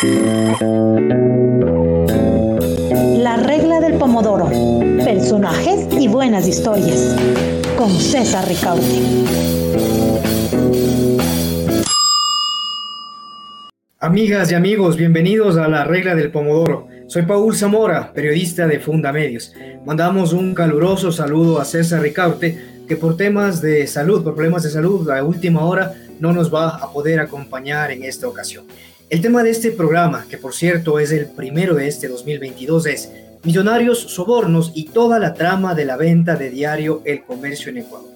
La regla del pomodoro. Personajes y buenas historias. Con César Ricaurte. Amigas y amigos, bienvenidos a La regla del pomodoro. Soy Paul Zamora, periodista de Fundamedios. Mandamos un caluroso saludo a César Ricaurte, que por temas de salud, por problemas de salud, a última hora no nos va a poder acompañar en esta ocasión. El tema de este programa, que por cierto es el primero de este 2022, es Millonarios, Sobornos y toda la trama de la venta de diario El Comercio en Ecuador.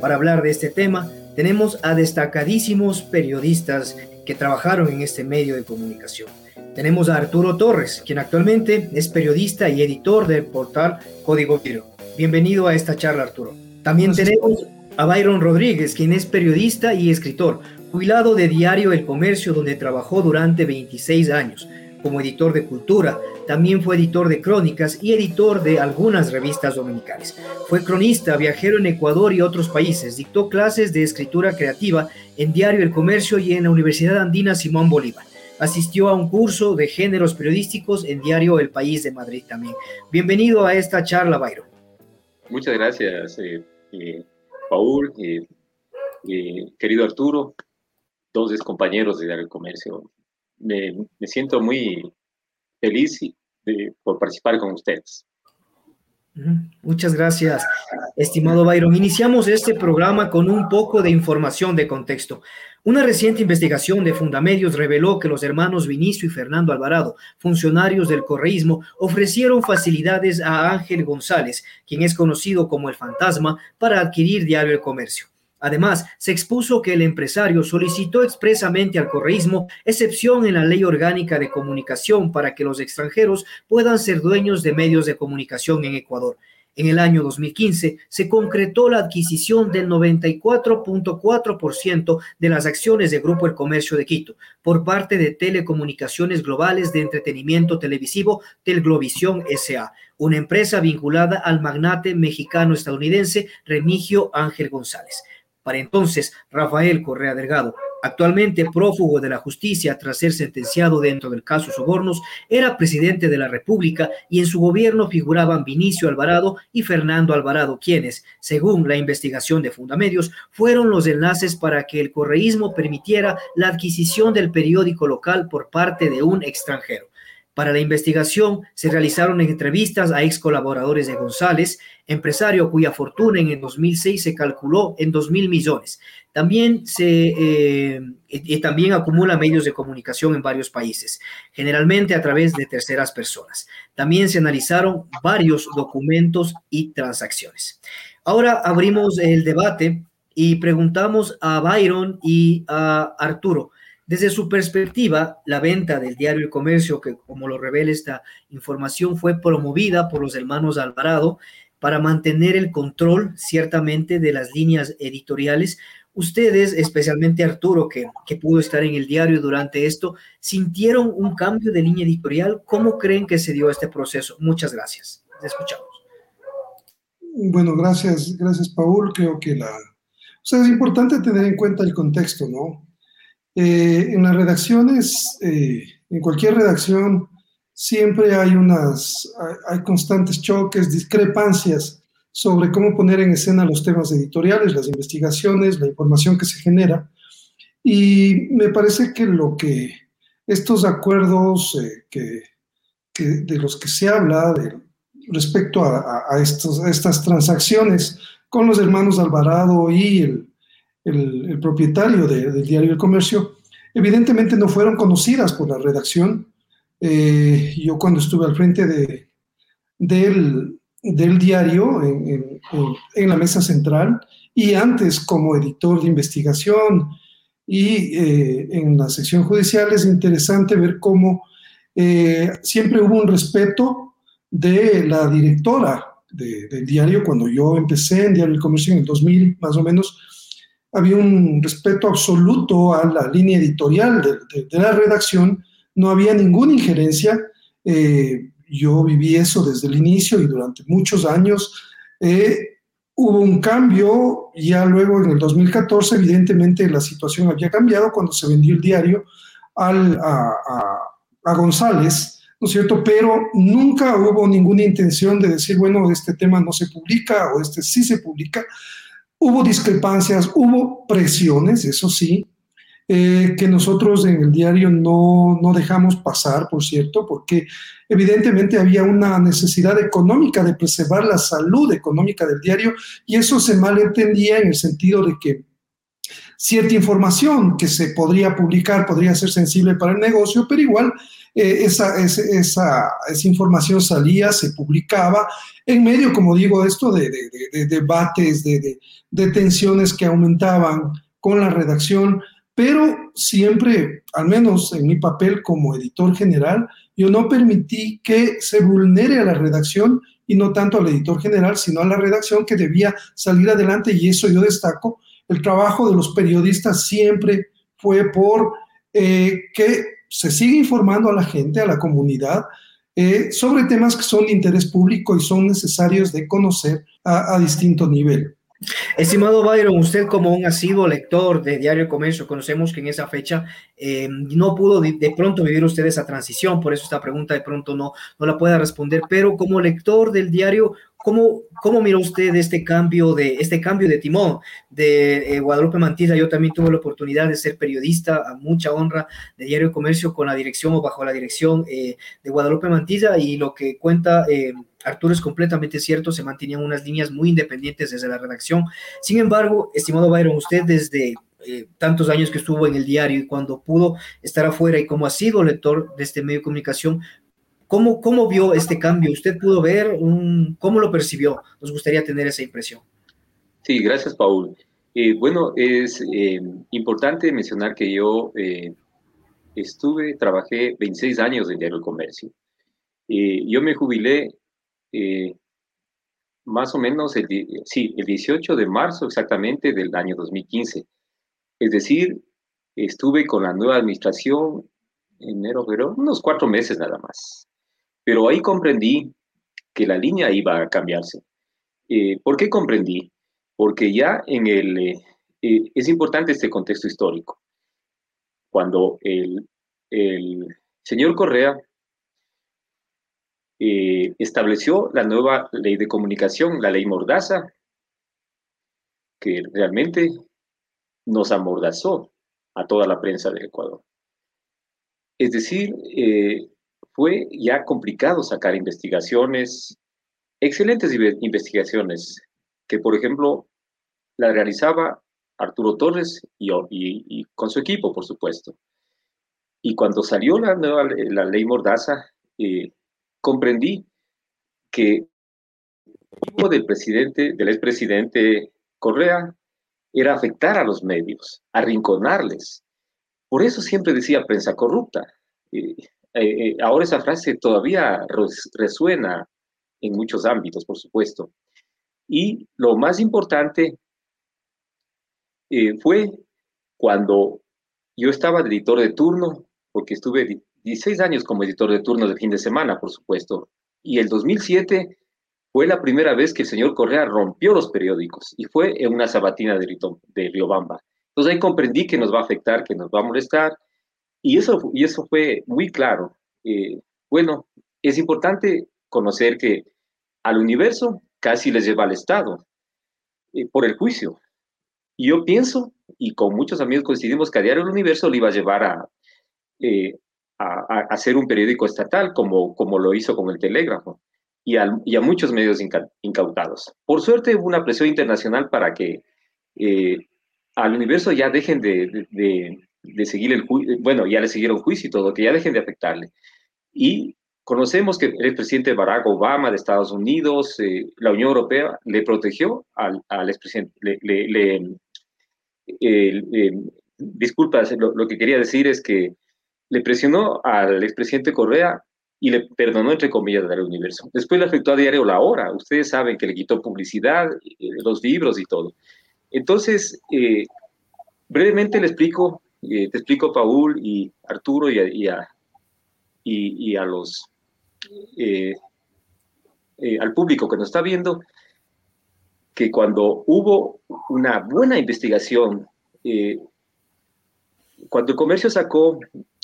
Para hablar de este tema, tenemos a destacadísimos periodistas que trabajaron en este medio de comunicación. Tenemos a Arturo Torres, quien actualmente es periodista y editor del portal Código Giro. Bienvenido a esta charla, Arturo. También tenemos a Byron Rodríguez, quien es periodista y escritor, jubilado de Diario El Comercio, donde trabajó durante 26 años como editor de cultura, también fue editor de crónicas y editor de algunas revistas dominicales. Fue cronista, viajero en Ecuador y otros países, dictó clases de escritura creativa en Diario El Comercio y en la Universidad Andina Simón Bolívar. Asistió a un curso de géneros periodísticos en Diario El País de Madrid también. Bienvenido a esta charla, Byron. Muchas gracias, eh, eh, Paul, eh, querido Arturo, dos compañeros de Diario Comercio. Me, siento muy feliz por participar con ustedes. Muchas gracias, estimado Byron. Iniciamos este programa con un poco de información de contexto. Una reciente investigación de Fundamedios reveló que los hermanos Vinicio y Fernando Alvarado, funcionarios del correísmo, ofrecieron facilidades a Ángel González, quien es conocido como el fantasma, para adquirir Diario El Comercio. Además, se expuso que el empresario solicitó expresamente al correísmo excepción en la ley orgánica de comunicación para que los extranjeros puedan ser dueños de medios de comunicación en Ecuador. En el año 2015 se concretó la adquisición del 94.4% de las acciones de Grupo El Comercio de Quito por parte de Telecomunicaciones Globales de Entretenimiento Televisivo Telglovisión SA, una empresa vinculada al magnate mexicano-estadounidense Remigio Ángel González. Para entonces, Rafael Correa Delgado, actualmente prófugo de la justicia tras ser sentenciado dentro del caso Sobornos, era presidente de la República y en su gobierno figuraban Vinicio Alvarado y Fernando Alvarado, quienes, según la investigación de Fundamedios, fueron los enlaces para que el correísmo permitiera la adquisición del periódico local por parte de un extranjero. Para la investigación se realizaron entrevistas a ex colaboradores de González, empresario cuya fortuna en el 2006 se calculó en 2 mil millones. También se eh, y también acumula medios de comunicación en varios países, generalmente a través de terceras personas. También se analizaron varios documentos y transacciones. Ahora abrimos el debate y preguntamos a Byron y a Arturo. Desde su perspectiva, la venta del diario El Comercio, que como lo revela esta información, fue promovida por los hermanos Alvarado para mantener el control ciertamente de las líneas editoriales. Ustedes, especialmente Arturo, que, que pudo estar en el diario durante esto, ¿sintieron un cambio de línea editorial? ¿Cómo creen que se dio este proceso? Muchas gracias. Les escuchamos. Bueno, gracias, gracias Paul. Creo que la... O sea, es importante tener en cuenta el contexto, ¿no? Eh, en las redacciones, eh, en cualquier redacción, siempre hay unas, hay, constantes choques, discrepancias sobre cómo poner en escena los temas editoriales, las investigaciones, la información que se genera. Y me parece que lo que estos acuerdos eh, que, de los que se habla de, respecto a, estos, estas transacciones con los hermanos Alvarado y el, el, propietario del diario El Comercio, evidentemente no fueron conocidas por la redacción. Eh, yo cuando estuve al frente de, del, del diario en, en, la mesa central y antes como editor de investigación y eh, en la sección judicial es interesante ver cómo eh, siempre hubo un respeto de la directora del diario cuando yo empecé en Diario El Comercio en el 2000 más o menos había un respeto absoluto a la línea editorial de, la redacción, no había ninguna injerencia. Eh, yo viví eso desde el inicio y durante muchos años. Eh, hubo un cambio, ya luego en el 2014, evidentemente la situación había cambiado cuando se vendió el diario al, a, a González, ¿no es cierto? Pero nunca hubo ninguna intención de decir, bueno, este tema no se publica o este sí se publica. Hubo discrepancias, hubo presiones, eso sí, eh, que nosotros en el diario no, no, dejamos pasar, por cierto, porque evidentemente había una necesidad económica de preservar la salud económica del diario y eso se malentendía en el sentido de que cierta información que se podría publicar podría ser sensible para el negocio, pero igual eh, esa, esa, esa, información salía, se publicaba en medio, como digo, esto de, de, de debates, de, de tensiones que aumentaban con la redacción pero siempre, al menos en mi papel como editor general, yo no permití que se vulnere a la redacción y no tanto al editor general, sino a la redacción que debía salir adelante y eso yo destaco. El trabajo de los periodistas siempre fue por eh, que se siga informando a la gente, a la comunidad, eh, sobre temas que son de interés público y son necesarios de conocer a, distinto nivel. Estimado Byron, usted como un asiduo lector de Diario Comercio, conocemos que en esa fecha eh, no pudo de, pronto vivir usted esa transición, por eso esta pregunta de pronto no, no la pueda responder, pero como lector del diario, ¿Cómo, ¿Cómo mira usted este cambio de, este cambio de timón de eh, Guadalupe Mantilla? Yo también tuve la oportunidad de ser periodista a mucha honra de Diario Comercio con la dirección o bajo la dirección eh, de Guadalupe Mantilla y lo que cuenta Arturo es completamente cierto, se mantenían unas líneas muy independientes desde la redacción. Sin embargo, estimado Byron, usted desde eh, tantos años que estuvo en el diario y cuando pudo estar afuera y como ha sido lector de este medio de comunicación, ¿cómo, cómo vio este cambio? ¿Usted pudo ver un, cómo lo percibió? Nos gustaría tener esa impresión. Sí, gracias, Paul. Eh, bueno, es eh, importante mencionar que yo estuve, trabajé 26 años en Diario del Comercio. yo me jubilé eh, más o menos, el, sí, el 18 de marzo exactamente del año 2015. Es decir, estuve con la nueva administración enero, pero unos cuatro meses nada más. Pero ahí comprendí que la línea iba a cambiarse. Eh, ¿Por qué comprendí? Porque ya en el... Eh, es importante este contexto histórico. Cuando el, el señor Correa eh, estableció la nueva ley de comunicación, la ley Mordaza, que realmente nos amordazó a toda la prensa del Ecuador. Es decir, eh, fue ya complicado sacar investigaciones, excelentes investigaciones, que por ejemplo la realizaba Arturo Torres y, con su equipo, por supuesto. Y cuando salió la nueva la ley Mordaza, eh, comprendí que el del presidente, del expresidente Correa, era afectar a los medios, arrinconarles. Por eso siempre decía prensa corrupta. Eh, eh, ahora esa frase todavía resuena en muchos ámbitos, por supuesto. Y lo más importante eh, fue cuando yo estaba de editor de turno, porque estuve 16 años como editor de turno de fin de semana, por supuesto. Y el 2007 fue la primera vez que el señor Correa rompió los periódicos y fue en una sabatina de, de Riobamba. Entonces ahí comprendí que nos va a afectar, que nos va a molestar. Y eso, y eso fue muy claro. Eh, bueno, es importante conocer que al universo casi les lleva al Estado eh, por el juicio. Y yo pienso, y con muchos amigos coincidimos, que a diario el universo le iba a llevar a, eh, a, hacer un periódico estatal, como, como lo hizo con el Telégrafo, y, a muchos medios incautados. Por suerte hubo una presión internacional para que eh, al universo ya dejen de, de, seguir el juicio, bueno, ya le siguieron juicio y todo, que ya dejen de afectarle. Y conocemos que el expresidente Barack Obama de Estados Unidos, eh, la Unión Europea, le protegió al, al expresidente, le, le, eh, disculpa, lo, lo, que quería decir es que le presionó al expresidente Correa y le perdonó, entre comillas, del universo. Después le afectó a diario La Hora. Ustedes saben que le quitó publicidad, eh, los libros y todo. Entonces, eh, brevemente le explico, eh, te explico, Paul y Arturo y a, y a, los, al público que nos está viendo, que cuando hubo una buena investigación, cuando el comercio sacó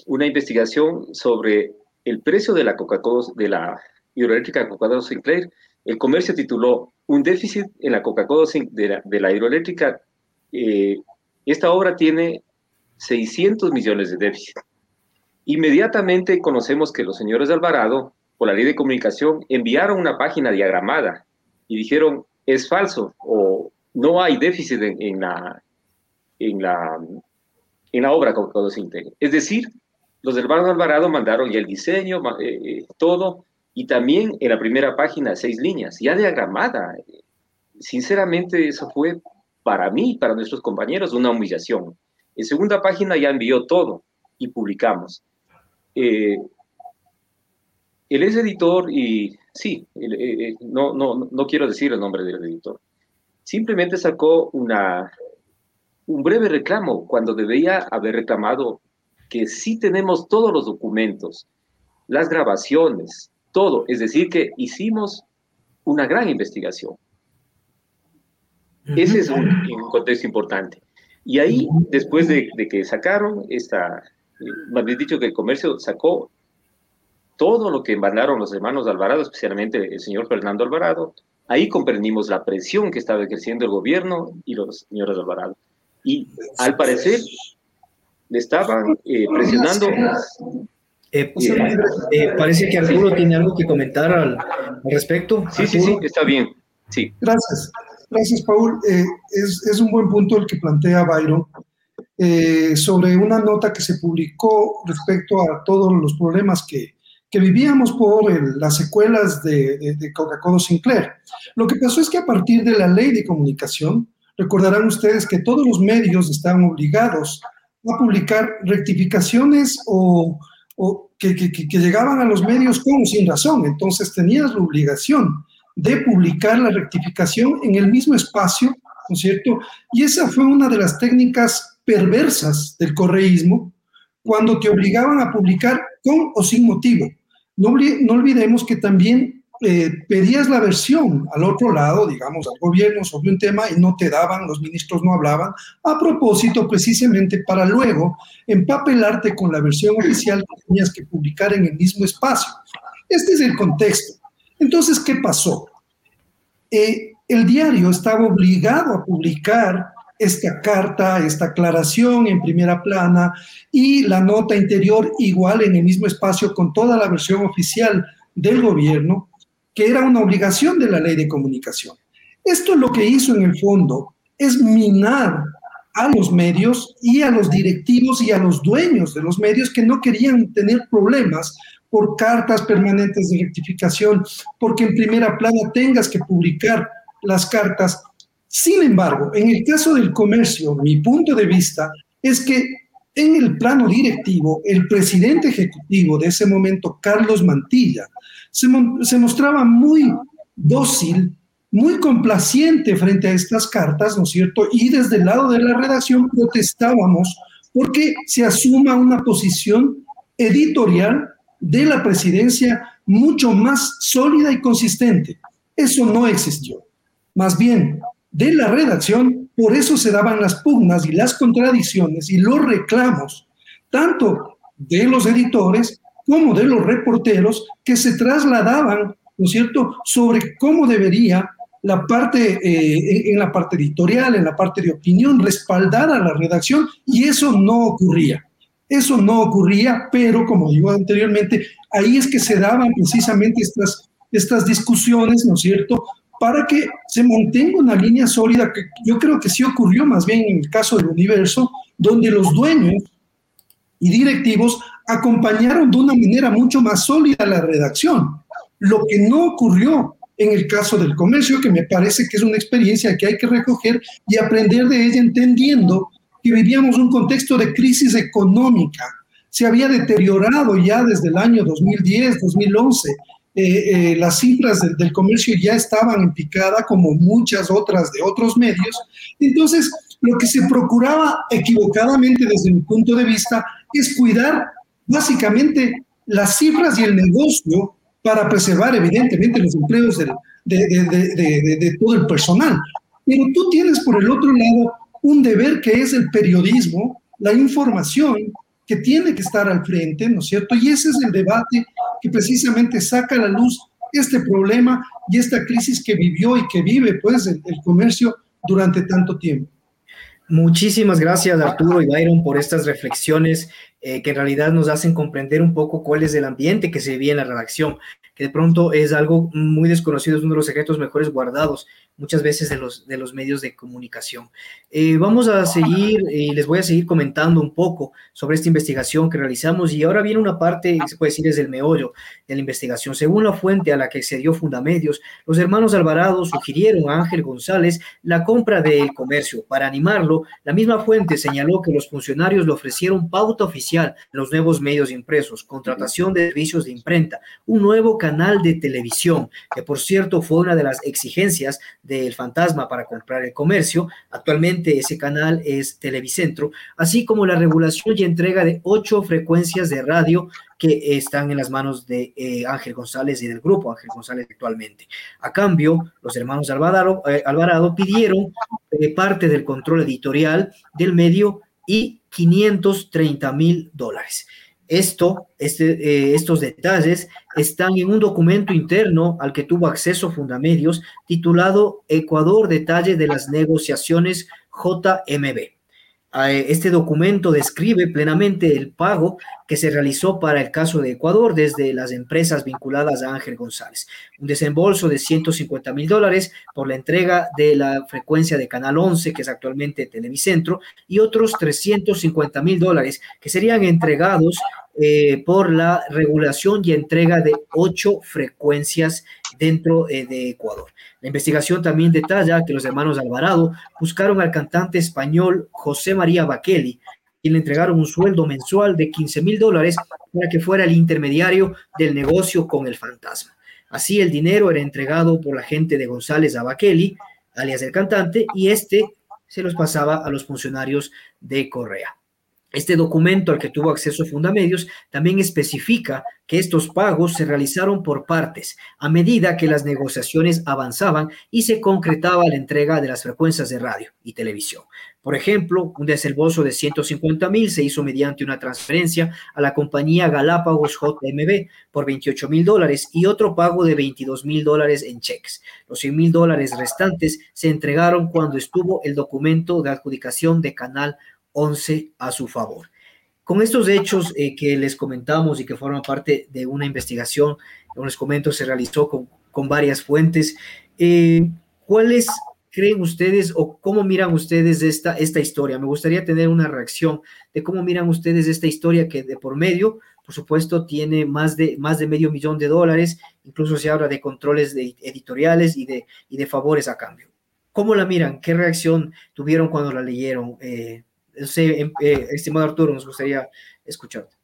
una investigación sobre el precio de la Coca-Cola, de la hidroeléctrica Coca-Cola Sinclair, el comercio tituló un déficit en la Coca-Cola de la, hidroeléctrica. Eh, esta obra tiene 600 millones de déficit. Inmediatamente conocemos que los señores de Alvarado, por la ley de comunicación, enviaron una página diagramada y dijeron, es falso o no hay déficit en, la, en, la, en la obra Coca-Cola Es decir, los Banco Alvarado mandaron ya el diseño, eh, eh, todo, y también en la primera página seis líneas, ya diagramada. Sinceramente, eso fue para mí, para nuestros compañeros, una humillación. En segunda página ya envió todo y publicamos. Eh, él es editor y sí, no, no, no quiero decir el nombre del editor. Simplemente sacó una, un breve reclamo cuando debía haber reclamado que sí tenemos todos los documentos, las grabaciones, todo. Es decir, que hicimos una gran investigación. Ese es un, contexto importante. Y ahí, después de, que sacaron esta, eh, más bien dicho que el comercio sacó todo lo que mandaron los hermanos Alvarado, especialmente el señor Fernando Alvarado, ahí comprendimos la presión que estaba ejerciendo el gobierno y los señores Alvarado. Y al parecer le estaban eh, presionando. Eh, eh, parece que alguno tiene algo que comentar al, respecto. Sí, sí, sí, está bien. Sí. Gracias. Gracias, Paul. Es, es, un buen punto el que plantea Byron sobre una nota que se publicó respecto a todos los problemas que, que vivíamos por las secuelas de, Coca-Cola Sinclair. Lo que pasó es que a partir de la ley de comunicación, recordarán ustedes que todos los medios estaban obligados a publicar rectificaciones o, que, llegaban a los medios con sin razón. Entonces tenías la obligación de publicar la rectificación en el mismo espacio, ¿no es cierto? Y esa fue una de las técnicas perversas del correísmo, cuando te obligaban a publicar con o sin motivo. No, olvidemos que también eh, pedías la versión al otro lado, digamos, al gobierno sobre un tema y no te daban, los ministros no hablaban, a propósito precisamente para luego empapelarte con la versión oficial que tenías que publicar en el mismo espacio. Este es el contexto. Entonces, ¿qué pasó? Eh, el diario estaba obligado a publicar esta carta, esta aclaración en primera plana y la nota interior igual en el mismo espacio con toda la versión oficial del gobierno que era una obligación de la ley de comunicación. Esto lo que hizo en el fondo es minar a los medios y a los directivos y a los dueños de los medios que no querían tener problemas por cartas permanentes de rectificación, porque en primera plana tengas que publicar las cartas. Sin embargo, en el caso del comercio, mi punto de vista es que en el plano directivo, el presidente ejecutivo de ese momento, Carlos Mantilla, se, mostraba muy dócil, muy complaciente frente a estas cartas, ¿no es cierto? Y desde el lado de la redacción protestábamos porque se asuma una posición editorial de la presidencia mucho más sólida y consistente. Eso no existió. Más bien, de la redacción, por eso se daban las pugnas y las contradicciones y los reclamos, tanto de los editores como de los reporteros que se trasladaban, ¿no es cierto?, sobre cómo debería la parte, eh, en la parte editorial, en la parte de opinión, respaldar a la redacción, y eso no ocurría. Eso no ocurría, pero como digo anteriormente, ahí es que se daban precisamente estas, estas discusiones, ¿no es cierto?, para que se mantenga una línea sólida, que yo creo que sí ocurrió más bien en el caso del universo, donde los dueños y directivos acompañaron de una manera mucho más sólida la redacción, lo que no ocurrió en el caso del comercio, que me parece que es una experiencia que hay que recoger y aprender de ella entendiendo que vivíamos un contexto de crisis económica. Se había deteriorado ya desde el año 2010, 2011. Eh, eh, las cifras del comercio ya estaban en picada como muchas otras de otros medios. Entonces, lo que se procuraba equivocadamente desde mi punto de vista es cuidar básicamente las cifras y el negocio para preservar evidentemente los empleos de, de, todo el personal. Pero tú tienes por el otro lado un deber que es el periodismo, la información, que tiene que estar al frente, ¿no es cierto? Y ese es el debate que precisamente saca a la luz este problema y esta crisis que vivió y que vive pues el, el comercio durante tanto tiempo. Muchísimas gracias Arturo y Byron por estas reflexiones eh, que en realidad nos hacen comprender un poco cuál es el ambiente que se vivía en la redacción, que de pronto es algo muy desconocido, es uno de los secretos mejores guardados muchas veces de los, de los medios de comunicación. Eh, vamos a seguir y les voy a seguir comentando un poco sobre esta investigación que realizamos y ahora viene una parte, se puede decir, es el meollo de la investigación. Según la fuente a la que accedió Fundamedios, los hermanos Alvarado sugirieron a Ángel González la compra del comercio. Para animarlo, la misma fuente señaló que los funcionarios le ofrecieron pauta oficial los nuevos medios impresos, contratación de servicios de imprenta, un nuevo canal de televisión, que por cierto fue una de las exigencias del fantasma para comprar el comercio. Actualmente ese canal es Televicentro, así como la regulación y entrega de ocho frecuencias de radio que están en las manos de eh, Ángel González y del grupo Ángel González actualmente. A cambio, los hermanos Alvarado, eh, Alvarado pidieron eh, parte del control editorial del medio y 530 mil dólares. Esto, este, estos detalles están en un documento interno al que tuvo acceso Fundamedios titulado Ecuador Detalle de las Negociaciones JMB. Eh, este documento describe plenamente el pago que se realizó para el caso de Ecuador desde las empresas vinculadas a Ángel González. Un desembolso de 150 mil dólares por la entrega de la frecuencia de Canal 11, que es actualmente Televicentro, y otros 350 mil dólares que serían entregados eh, por la regulación y entrega de ocho frecuencias dentro eh, de Ecuador. La investigación también detalla que los hermanos Alvarado buscaron al cantante español José María Baqueli, y le entregaron un sueldo mensual de 15 mil dólares para que fuera el intermediario del negocio con el fantasma. Así el dinero era entregado por la gente de González a Baqueli, alias el cantante, y este se los pasaba a los funcionarios de Correa. Este documento al que tuvo acceso Fundamedios también especifica que estos pagos se realizaron por partes a medida que las negociaciones avanzaban y se concretaba la entrega de las frecuencias de radio y televisión. Por ejemplo, un desembolso de 150 mil se hizo mediante una transferencia a la compañía Galápagos JMB por 28 mil dólares y otro pago de 22 mil dólares en cheques. Los 100 mil dólares restantes se entregaron cuando estuvo el documento de adjudicación de Canal 11 a su favor. Con estos hechos eh, que les comentamos y que forman parte de una investigación, como les comento, se realizó con, con varias fuentes. Eh, ¿Cuáles creen ustedes o cómo miran ustedes esta, esta historia? Me gustaría tener una reacción de cómo miran ustedes esta historia que de por medio, por supuesto, tiene más de, más de medio millón de dólares, incluso se habla de controles de editoriales y de, y de favores a cambio. ¿Cómo la miran? ¿Qué reacción tuvieron cuando la leyeron? Eh, Em, eh, estimado Arturo, nos gustaría escucharte.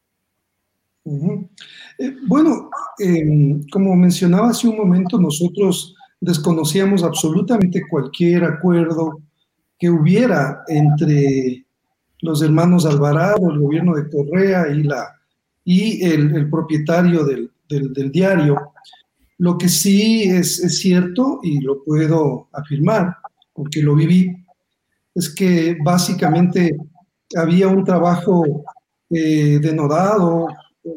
Eh, bueno, em, como mencionaba hace un momento, nosotros desconocíamos absolutamente cualquier acuerdo que hubiera entre los hermanos Alvarado, el gobierno de Correa y, la, y el, propietario del, diario. Lo que sí es, es, cierto, y lo puedo afirmar, porque lo viví, es que básicamente había un trabajo eh, denodado,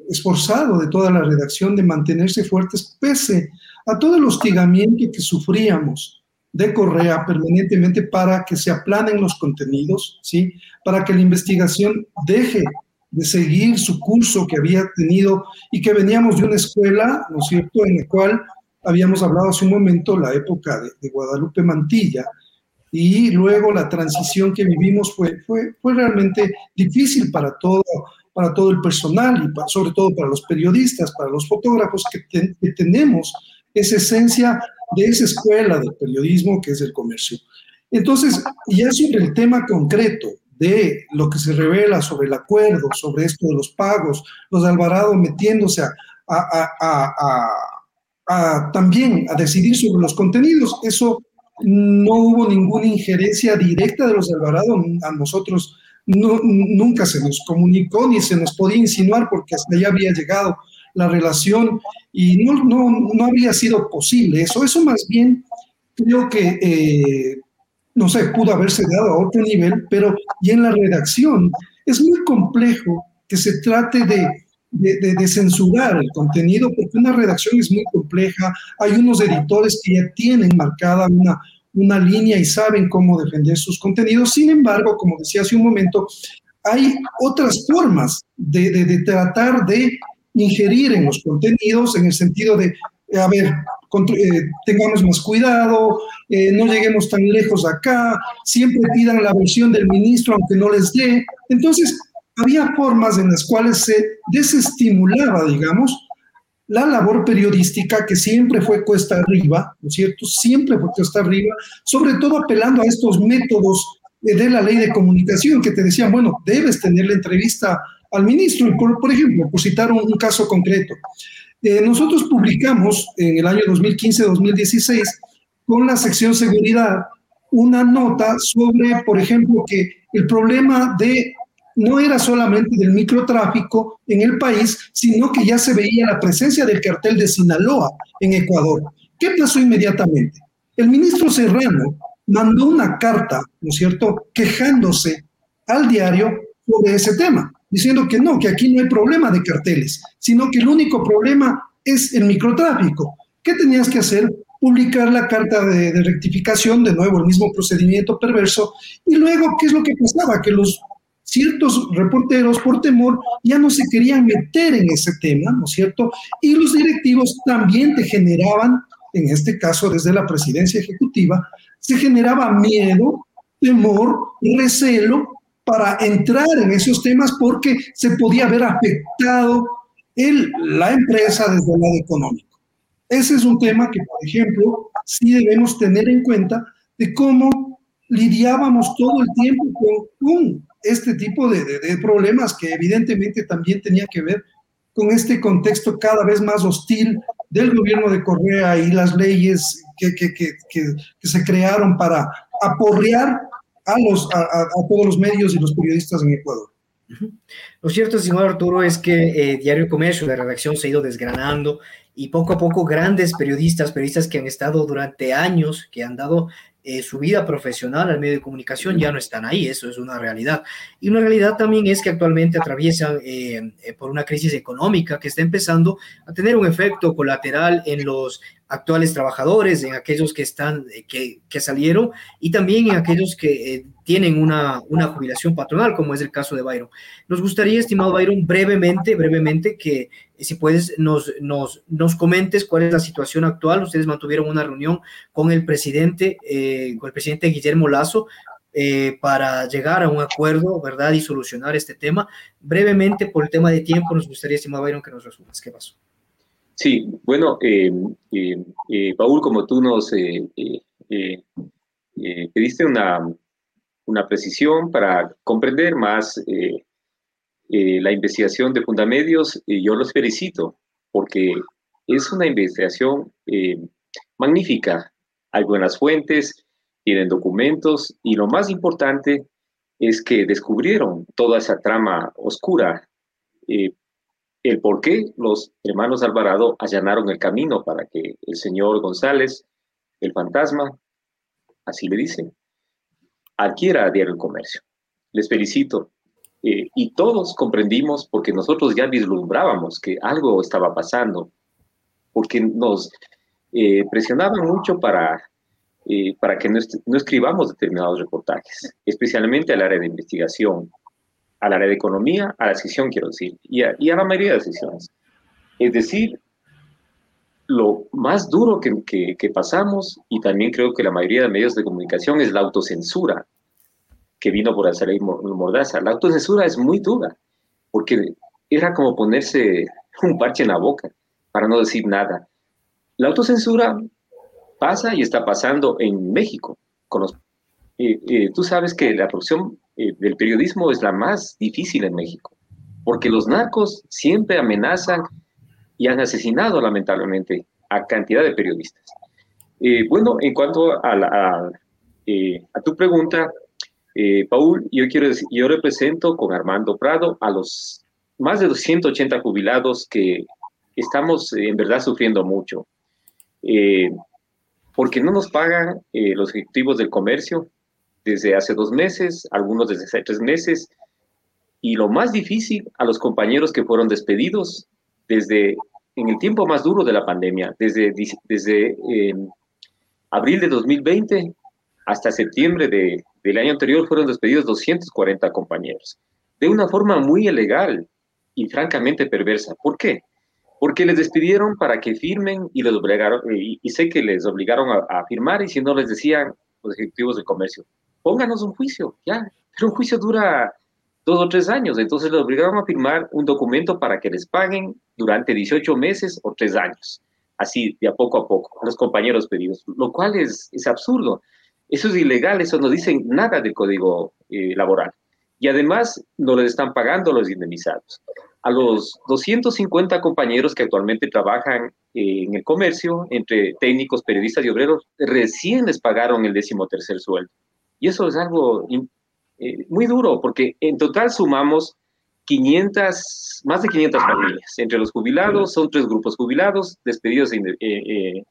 esforzado de toda la redacción de mantenerse fuertes pese a todo el hostigamiento que sufríamos de Correa permanentemente para que se aplanen los contenidos, ¿sí? para que la investigación deje de seguir su curso que había tenido y que veníamos de una escuela, ¿no es cierto?, en la cual habíamos hablado hace un momento, la época de Guadalupe Mantilla, y luego la transición que vivimos fue, fue, fue realmente difícil para todo, para todo el personal y sobre todo para los periodistas, para los fotógrafos que, tenemos esa esencia de esa escuela del periodismo que es el comercio. Entonces, ya sobre el tema concreto de lo que se revela sobre el acuerdo, sobre esto de los pagos, los Alvarado metiéndose a, a, a también a decidir sobre los contenidos, eso no hubo ninguna injerencia directa de los Alvarado, a nosotros no, nunca se nos comunicó ni se nos podía insinuar porque hasta allá había llegado la relación y no, no, no habría sido posible eso. Eso más bien creo que, eh, no sé, pudo haberse dado a otro nivel, pero y en la redacción es muy complejo que se trate de, censurar el contenido, porque una redacción es muy compleja, hay unos editores que ya tienen marcada una, una línea y saben cómo defender sus contenidos. Sin embargo, como decía hace un momento, hay otras formas de, de tratar de ingerir en los contenidos en el sentido de, a ver, eh, tengamos más cuidado, eh, no lleguemos tan lejos acá, siempre pidan la versión del ministro aunque no les dé. Entonces, había formas en las cuales se desestimulaba, digamos, la labor periodística que siempre fue cuesta arriba, ¿no es cierto? Siempre fue cuesta arriba, sobre todo apelando a estos métodos de la ley de comunicación que te decían, bueno, debes tener la entrevista al ministro, por, por ejemplo, por citar un, caso concreto. Eh, nosotros publicamos en el año 2015-2016 con la sección seguridad una nota sobre, por ejemplo, que el problema de no era solamente del microtráfico en el país, sino que ya se veía la presencia del cartel de Sinaloa en Ecuador. ¿Qué pasó inmediatamente? El ministro Serrano mandó una carta, ¿no es cierto?, quejándose al diario sobre ese tema, diciendo que no, que aquí no hay problema de carteles, sino que el único problema es el microtráfico. ¿Qué tenías que hacer? Publicar la carta de, de rectificación, de nuevo el mismo procedimiento perverso, y luego, ¿qué es lo que pasaba? Que los ciertos reporteros por temor ya no se querían meter en ese tema, ¿no es cierto? Y los directivos también te generaban, en este caso desde la presidencia ejecutiva, se generaba miedo, temor, recelo para entrar en esos temas porque se podía haber afectado el, la empresa desde el lado económico. Ese es un tema que, por ejemplo, sí debemos tener en cuenta de cómo lidiábamos todo el tiempo con, este tipo de, problemas que evidentemente también tenía que ver con este contexto cada vez más hostil del gobierno de Correa y las leyes que, que, que, que se crearon para aporrear a, los, a, a, todos los medios y los periodistas en Ecuador. Lo cierto, señor Arturo, es que eh, Diario Comercio, la redacción se ha ido desgranando y poco a poco grandes periodistas, periodistas que han estado durante años, que han dado eh, su vida profesional al medio de comunicación ya no están ahí, eso es una realidad. Y una realidad también es que actualmente atraviesan eh, eh, por una crisis económica que está empezando a tener un efecto colateral en los actuales trabajadores, en aquellos que están, que, que salieron y también en aquellos que tienen una, una jubilación patronal, como es el caso de Byron. Nos gustaría, estimado Byron, brevemente, brevemente, que si puedes nos, nos, nos comentes cuál es la situación actual. Ustedes mantuvieron una reunión con el presidente, eh, con el presidente Guillermo Lazo, eh, para llegar a un acuerdo, ¿verdad? Y solucionar este tema. Brevemente, por el tema de tiempo, nos gustaría, estimado Byron, que nos resumas. ¿Qué pasó? Sí, bueno, eh, Paul, como tú nos pediste una, una precisión para comprender más eh, eh, la investigación de Fundamedios. Y yo los felicito porque es una investigación eh, magnífica. Hay buenas fuentes, tienen documentos y lo más importante es que descubrieron toda esa trama oscura. el por qué los hermanos Alvarado allanaron el camino para que el señor González, el fantasma, así le dicen, adquiera Diario El Comercio. Les felicito. Eh, y todos comprendimos porque nosotros ya vislumbrábamos que algo estaba pasando, porque nos eh, presionaban mucho para, eh, para que no, escribamos determinados reportajes, especialmente al área de investigación, al área de economía, a la sección, quiero decir, y a, a la mayoría de las secciones. Es decir, lo más duro que, que, pasamos, y también creo que la mayoría de medios de comunicación, es la autocensura que vino por hacer ley Mordaza. La autocensura es muy dura, porque era como ponerse un parche en la boca para no decir nada. La autocensura pasa y está pasando en México. Con eh, eh, tú sabes que la producción eh, del periodismo es la más difícil en México, porque los narcos siempre amenazan y han asesinado lamentablemente a cantidad de periodistas. Eh, bueno, en cuanto a, eh, tu pregunta, eh, Paul, yo quiero decir, yo represento con Armando Prado a los más de 280 jubilados que estamos en verdad sufriendo mucho, porque no nos pagan los ejecutivos del comercio desde hace dos meses, algunos desde hace tres meses, y lo más difícil a los compañeros que fueron despedidos desde en el tiempo más duro de la pandemia, desde, eh, abril de 2020 hasta septiembre de, del año anterior fueron despedidos 240 compañeros, de una forma muy ilegal y francamente perversa. ¿Por qué? Porque les despidieron para que firmen y les obligaron, y, sé que les obligaron a, a, firmar y si no les decían los ejecutivos del comercio, pónganos un juicio, ya, pero un juicio dura dos o tres años, entonces les obligaron a firmar un documento para que les paguen durante 18 meses o tres años, así de a poco a poco, los compañeros pedidos, lo cual es, es absurdo. Eso es ilegal, eso no dice nada del código eh, laboral. Y además no les están pagando los indemnizados. A los 250 compañeros que actualmente trabajan eh, en el comercio, entre técnicos, periodistas y obreros, recién les pagaron el décimo tercer sueldo. Y eso es algo eh, muy duro, porque en total sumamos 500, más de 500 familias. Entre los jubilados, son tres grupos jubilados, despedidos eh, eh,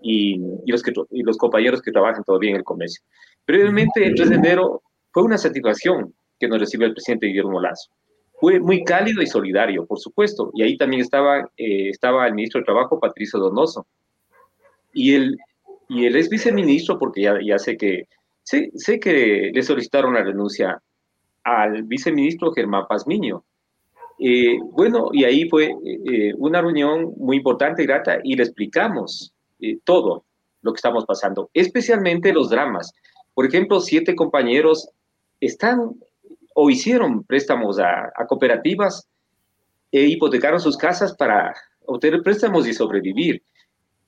y, los que, y los compañeros que trabajan todavía en el comercio. Brevemente, el 3 de enero fue una satisfacción que nos recibió el presidente Guillermo Lazo. Fue muy cálido y solidario, por supuesto, y ahí también estaba, estaba el ministro de Trabajo, Patricio Donoso, y el, y el ex viceministro, porque ya, ya sé que sé, que le solicitaron la renuncia al viceministro Germán Pazmiño. Eh, bueno, y ahí fue eh, una reunión muy importante y grata y le explicamos eh, todo lo que estamos pasando, especialmente los dramas. Por ejemplo, siete compañeros están o hicieron préstamos a, a cooperativas e hipotecaron sus casas para obtener préstamos y sobrevivir.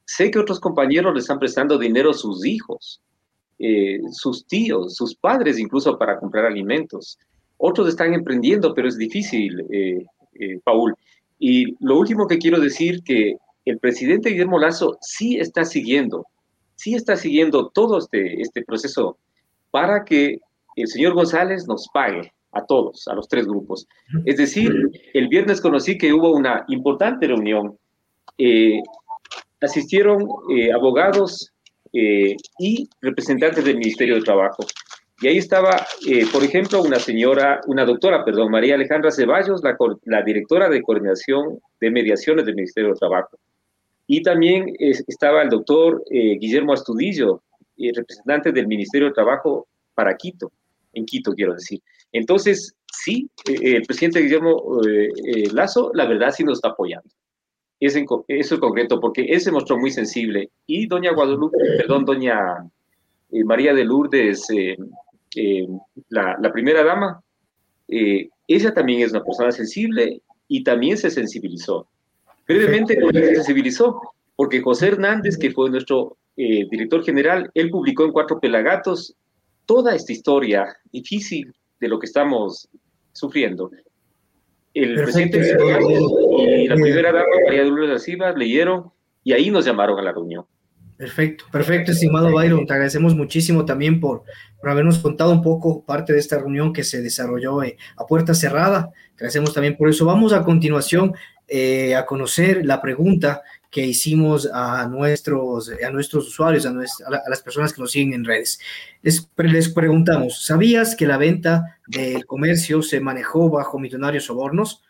Sé que otros compañeros le están prestando dinero a sus hijos eh, sus tíos, sus padres incluso para comprar alimentos. Otros están emprendiendo, pero es difícil, eh, eh, Paul. Y lo último que quiero decir que el presidente Guillermo Lazo sí está siguiendo, sí está siguiendo todo este, este proceso para que el señor González nos pague a todos, a los tres grupos. Es decir, el viernes conocí que hubo una importante reunión. asistieron abogados, eh, y representantes del Ministerio de Trabajo. Y ahí estaba, eh, por ejemplo, una señora, una doctora, perdón, María Alejandra Ceballos, la, directora de coordinación de mediaciones del Ministerio de Trabajo. Y también estaba el doctor eh, Guillermo Astudillo, representante del Ministerio de Trabajo para Quito, en Quito quiero decir. Entonces, sí, el presidente Guillermo Lazo, la verdad sí nos está apoyando eso en concreto, porque él se mostró muy sensible. Y doña Guadalupe, perdón, doña eh, María de Lourdes, eh, eh, la, la, primera dama, ella también es una persona sensible y también se sensibilizó. Brevemente, se sensibilizó? Porque José Hernández, que fue nuestro director general, él publicó en Cuatro Pelagatos toda esta historia difícil de lo que estamos sufriendo el presidente y la primera dama, María Dolores Silva, leyeron y ahí nos llamaron a la reunión. Perfecto, perfecto, estimado Byron. Te agradecemos muchísimo también por, por habernos contado un poco parte de esta reunión que se desarrolló eh, a puerta cerrada. Agradecemos también por eso. Vamos a continuación eh, a conocer la pregunta que hicimos a nuestros, a nuestros usuarios, a, a, las personas que nos siguen en redes. Les, les, preguntamos, ¿sabías que la venta del comercio se manejó bajo millonarios sobornos?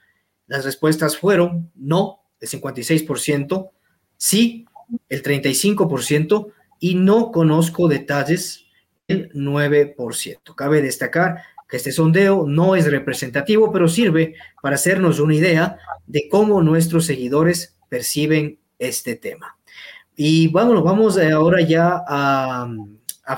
Las respuestas fueron no, el 56%, sí, el 35%, y no conozco detalles, el 9%. Cabe destacar que este sondeo no es representativo, pero sirve para hacernos una idea de cómo nuestros seguidores perciben este tema. Y bueno, vamos ahora ya a,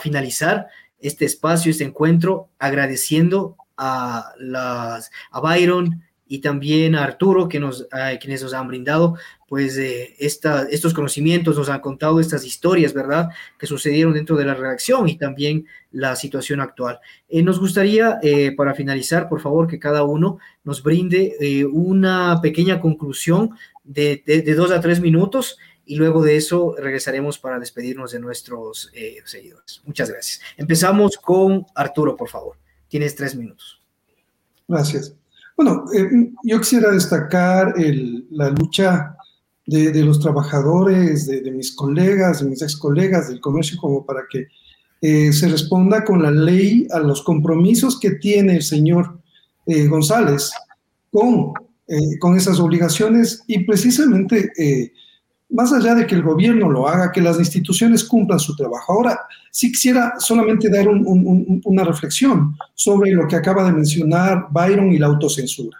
finalizar este espacio, este encuentro, agradeciendo a, las, a Byron y también a Arturo, que nos, quienes nos han brindado pues eh, esta, estos conocimientos, nos han contado estas historias, ¿verdad?, que sucedieron dentro de la redacción y también la situación actual. Eh, nos gustaría, eh, para finalizar, por favor, que cada uno nos brinde una pequeña conclusión de, de, dos a tres minutos y luego de eso regresaremos para despedirnos de nuestros seguidores. Muchas gracias. Empezamos con Arturo, por favor. Tienes tres minutos. Gracias. Bueno, yo quisiera destacar la lucha de, los trabajadores, de, mis colegas, de mis ex colegas del comercio, como para que eh, se responda con la ley a los compromisos que tiene el señor eh, González con, eh, con esas obligaciones y precisamente más allá de que el gobierno lo haga, que las instituciones cumplan su trabajo. Ahora, sí quisiera solamente dar una reflexión sobre lo que acaba de mencionar Byron y la autocensura.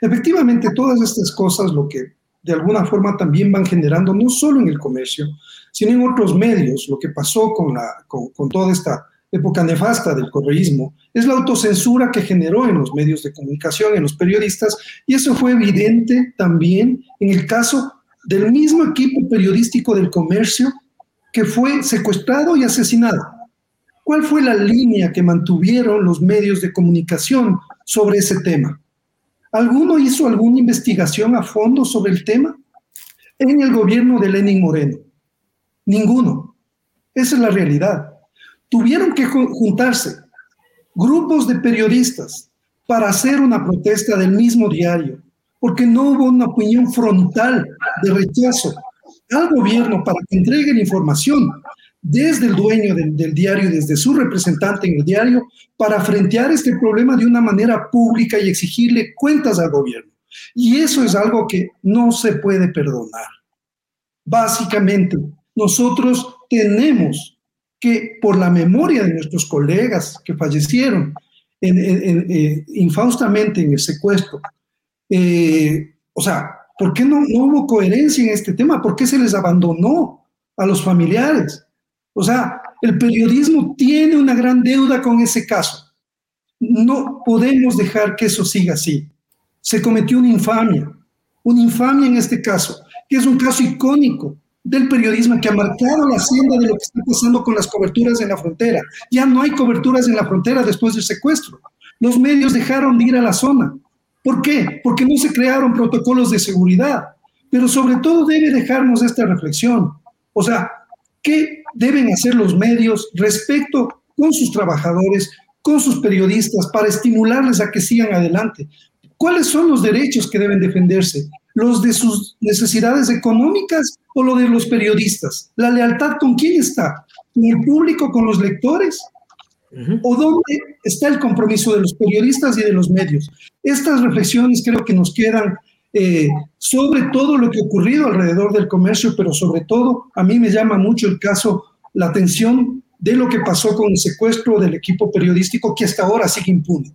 Efectivamente, todas estas cosas lo que de alguna forma también van generando, no solo en el comercio, sino en otros medios, lo que pasó con, con, toda esta época nefasta del correísmo, es la autocensura que generó en los medios de comunicación, en los periodistas, y eso fue evidente también en el caso del mismo equipo periodístico del comercio que fue secuestrado y asesinado. ¿Cuál fue la línea que mantuvieron los medios de comunicación sobre ese tema? ¿Alguno hizo alguna investigación a fondo sobre el tema? En el gobierno de Lenin Moreno. Ninguno. Esa es la realidad. Tuvieron que juntarse grupos de periodistas para hacer una protesta del mismo diario, porque no hubo una opinión frontal de rechazo al gobierno para que entregue la información desde el dueño del, del, diario, desde su representante en el diario, para frentear este problema de una manera pública y exigirle cuentas al gobierno. Y eso es algo que no se puede perdonar. Básicamente, nosotros tenemos que, por la memoria de nuestros colegas que fallecieron eh, infaustamente en el secuestro, eh, o sea, ¿por qué no, hubo coherencia en este tema? ¿Por qué se les abandonó a los familiares? O sea, el periodismo tiene una gran deuda con ese caso. No podemos dejar que eso siga así. Se cometió una infamia, una infamia en este caso, que es un caso icónico del periodismo que ha marcado la senda de lo que está pasando con las coberturas en la frontera. Ya no hay coberturas en la frontera después del secuestro. Los medios dejaron de ir a la zona. ¿Por qué? Porque no se crearon protocolos de seguridad. Pero sobre todo debe dejarnos esta reflexión. O sea, ¿qué deben hacer los medios respecto con sus trabajadores, con sus periodistas, para estimularles a que sigan adelante? ¿Cuáles son los derechos que deben defenderse? ¿Los de sus necesidades económicas o lo de los periodistas? ¿La lealtad con quién está? ¿Con el público, con los lectores? ¿O dónde está el compromiso de los periodistas y de los medios? Estas reflexiones creo que nos quedan eh, sobre todo lo que ha ocurrido alrededor del comercio, pero sobre todo a mí me llama mucho el caso, la atención de lo que pasó con el secuestro del equipo periodístico que hasta ahora sigue impune.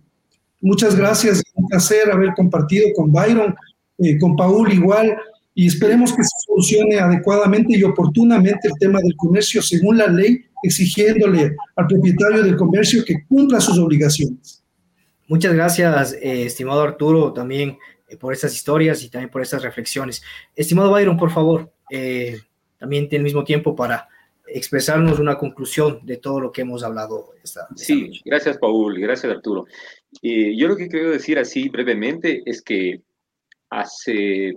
Muchas gracias, un placer haber compartido con Byron, eh, con Paul igual, y esperemos que se solucione adecuadamente y oportunamente el tema del comercio según la ley, exigiéndole al propietario del comercio que cumpla sus obligaciones. Muchas gracias, eh, estimado Arturo, también eh, por estas historias y también por estas reflexiones. Estimado Byron, por favor, eh, también tiene el mismo tiempo para expresarnos una conclusión de todo lo que hemos hablado esta, Sí, gracias Paul, gracias Arturo. yo lo que quiero decir así brevemente es que hace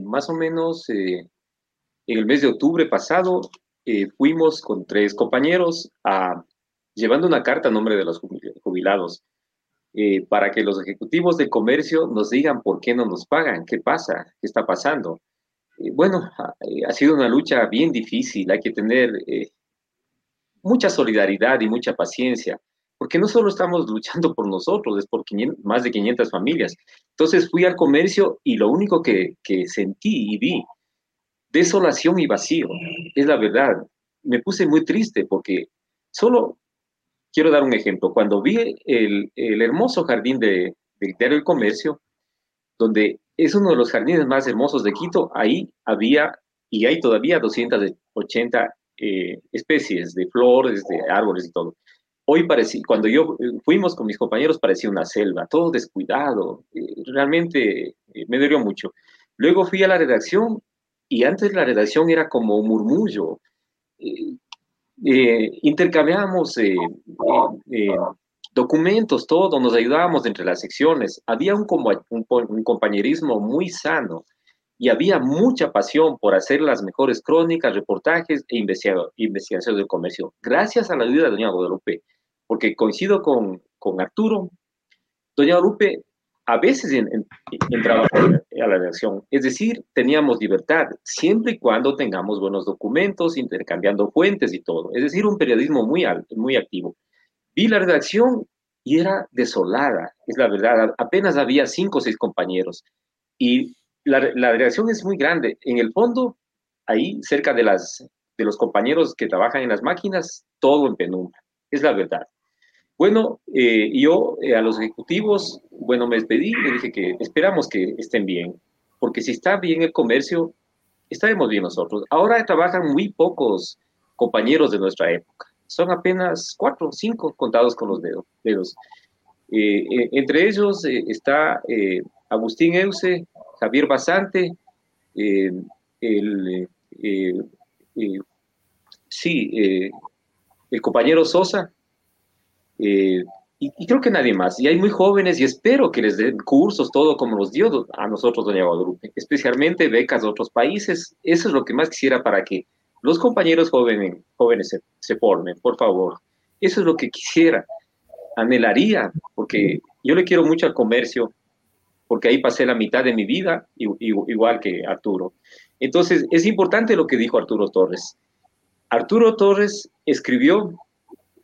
más o menos en el mes de octubre pasado fuimos con tres compañeros llevando una carta a nombre de los jubilados eh, para que los ejecutivos de comercio nos digan por qué no nos pagan, qué pasa, qué está pasando. Eh, bueno, eh, ha, sido una lucha bien difícil, hay que tener mucha solidaridad y mucha paciencia, porque no solo estamos luchando por nosotros, es por más de 500 familias. Entonces fui al comercio y lo único que, que sentí y vi, desolación y vacío, es la verdad. Me puse muy triste porque solo Quiero dar un ejemplo. Cuando vi el, hermoso jardín de, del del Comercio, donde es uno de los jardines más hermosos de Quito, ahí había y hay todavía 280 eh, especies de flores, de árboles y todo. Hoy parecía, cuando yo eh, fuimos con mis compañeros parecía una selva, todo descuidado, eh, realmente me dolió mucho. Luego fui a la redacción y antes la redacción era como un murmullo, eh, intercambiábamos eh, eh, documentos, todo, nos ayudábamos entre las secciones. Había un, un, compañerismo muy sano y había mucha pasión por hacer las mejores crónicas, reportajes e investigaciones del comercio. Gracias a la ayuda de doña Guadalupe, porque coincido con, con Arturo, doña Guadalupe a veces entraba a la redacción. Es decir, teníamos libertad, siempre y cuando tengamos buenos documentos, intercambiando fuentes y todo. Es decir, un periodismo muy, muy activo. Vi la redacción y era desolada, es la verdad. Apenas había cinco o seis compañeros y la, la dirección es muy grande. En el fondo, ahí cerca de, las, de los compañeros que trabajan en las máquinas, todo en penumbra, es la verdad. Bueno, eh, yo eh, a los ejecutivos, bueno, me despedí le dije que esperamos que estén bien, porque si está bien el comercio, estaremos bien nosotros. Ahora trabajan muy pocos compañeros de nuestra época, son apenas cuatro cinco contados con los dedos. Eh, entre ellos está Agustín Euse, Javier Basante, el, sí, el compañero Sosa, eh, y, creo que nadie más. Y hay muy jóvenes y espero que les den cursos, todo como los dio a nosotros, doña Guadalupe, especialmente becas de otros países. Eso es lo que más quisiera para que los compañeros jóvenes, jóvenes se, se formen, por favor. Eso es lo que quisiera, anhelaría, porque yo le quiero mucho al comercio, porque ahí pasé la mitad de mi vida, igual que Arturo. Entonces, es importante lo que dijo Arturo Torres. Arturo Torres escribió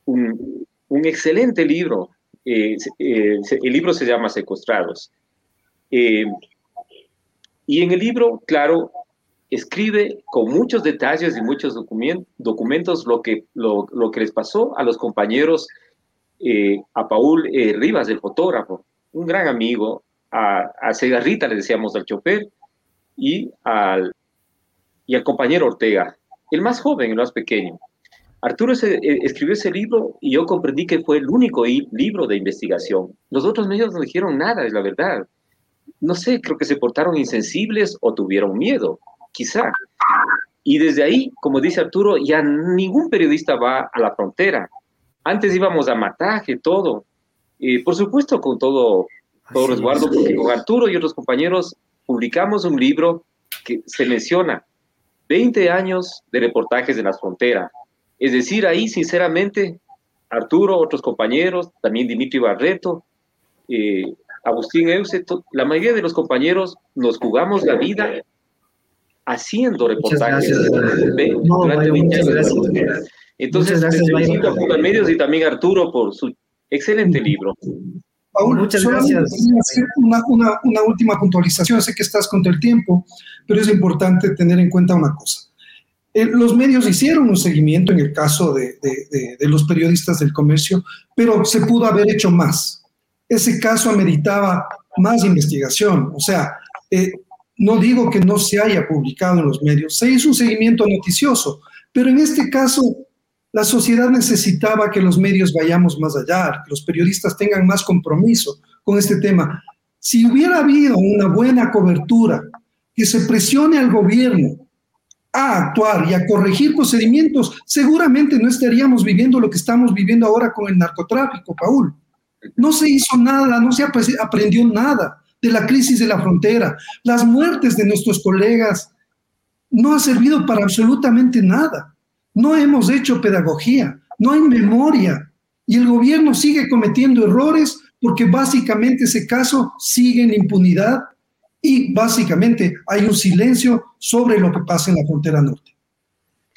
un, un excelente libro. Eh, eh, el libro se llama Secuestrados. Eh, y en el libro, claro, escribe con muchos detalles y muchos documentos lo que, lo, que les pasó a los compañeros, a Paul Rivas, el fotógrafo, un gran amigo, a, a Segarrita, le decíamos al chofer, y al, y al compañero Ortega, el más joven, el más pequeño. Arturo eh, escribió ese libro y yo comprendí que fue el único libro de investigación. Los otros medios no dijeron nada, es la verdad. No sé, creo que se portaron insensibles o tuvieron miedo, quizá. Y desde ahí, como dice Arturo, ya ningún periodista va a la frontera. Antes íbamos a mataje, todo. Y por supuesto, con todo, todo resguardo, porque con Arturo y otros compañeros publicamos un libro que se menciona 20 años de reportajes en la frontera, es decir, ahí sinceramente, Arturo, otros compañeros, también Dimitri Barreto, eh, Agustín Euse, la mayoría de los compañeros nos jugamos la vida haciendo reportajes durante 20 años. Entonces, felicito a los medios y también a Arturo por su excelente libro. Paul, muchas gracias. Una, una, una última puntualización. Sé que estás contra el tiempo, pero es importante tener en cuenta una cosa. Eh, los medios hicieron un seguimiento en el caso de, los periodistas del comercio, pero se pudo haber hecho más. Ese caso ameritaba más investigación. O sea, eh, no digo que no se haya publicado en los medios, se hizo un seguimiento noticioso, pero en este caso la sociedad necesitaba que los medios vayamos más allá, que los periodistas tengan más compromiso con este tema. Si hubiera habido una buena cobertura, que se presione al gobierno a actuar y a corregir procedimientos, seguramente no estaríamos viviendo lo que estamos viviendo ahora con el narcotráfico, Paul. No se hizo nada, no se aprendió nada de la crisis de la frontera. Las muertes de nuestros colegas no ha servido para absolutamente nada. No hemos hecho pedagogía, no hay memoria y el gobierno sigue cometiendo errores porque básicamente ese caso sigue en impunidad y básicamente hay un silencio sobre lo que pasa en la frontera norte.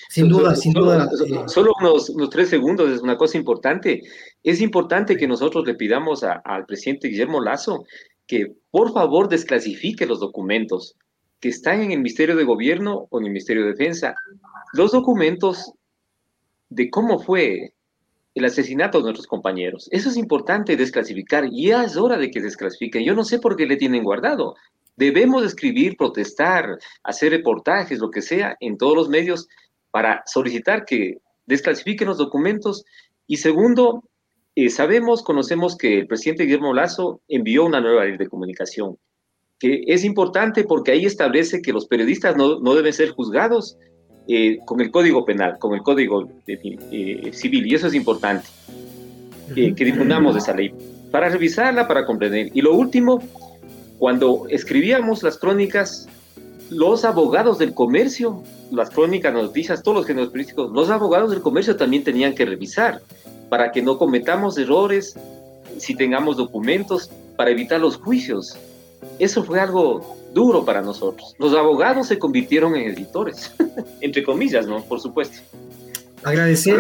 Sin duda, sin duda. Solo, unos, tres segundos es una cosa importante. Es importante que nosotros le pidamos al presidente Guillermo Lazo que por favor desclasifique los documentos que están en el Ministerio de Gobierno o en el Ministerio de Defensa. Los documentos de cómo fue el asesinato de nuestros compañeros. Eso es importante desclasificar. Ya es hora de que desclasifiquen. Yo no sé por qué le tienen guardado. Debemos escribir, protestar, hacer reportajes, lo que sea, en todos los medios para solicitar que desclasifiquen los documentos. Y segundo, eh, sabemos, conocemos que el presidente Guillermo Lazo envió una nueva ley de comunicación, que es importante porque ahí establece que los periodistas no, deben ser juzgados eh, con el Código Penal, con el Código eh, Civil, y eso es importante, que difundamos esa ley, para revisarla, para comprender. Y lo último, cuando escribíamos las crónicas, los abogados del comercio, las crónicas, noticias, todos los géneros periodísticos, los abogados del comercio también tenían que revisar para que no cometamos errores, si tengamos documentos, para evitar los juicios. Eso fue algo duro para nosotros. Los abogados se convirtieron en editores, entre comillas, ¿no? Por supuesto. Agradecer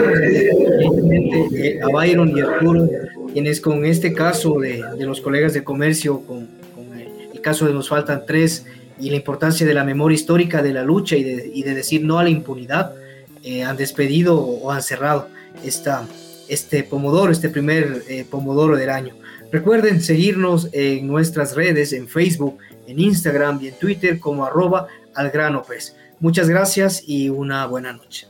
eh, a Byron y Arturo quienes con este caso de, los colegas de comercio, con, caso de nos faltan tres y la importancia de la memoria histórica de la lucha y de, decir no a la impunidad, eh, han despedido o han cerrado esta, este pomodoro, este primer eh, pomodoro del año. Recuerden seguirnos en nuestras redes, en Facebook, en Instagram y en Twitter como arroba Muchas gracias y una buena noche.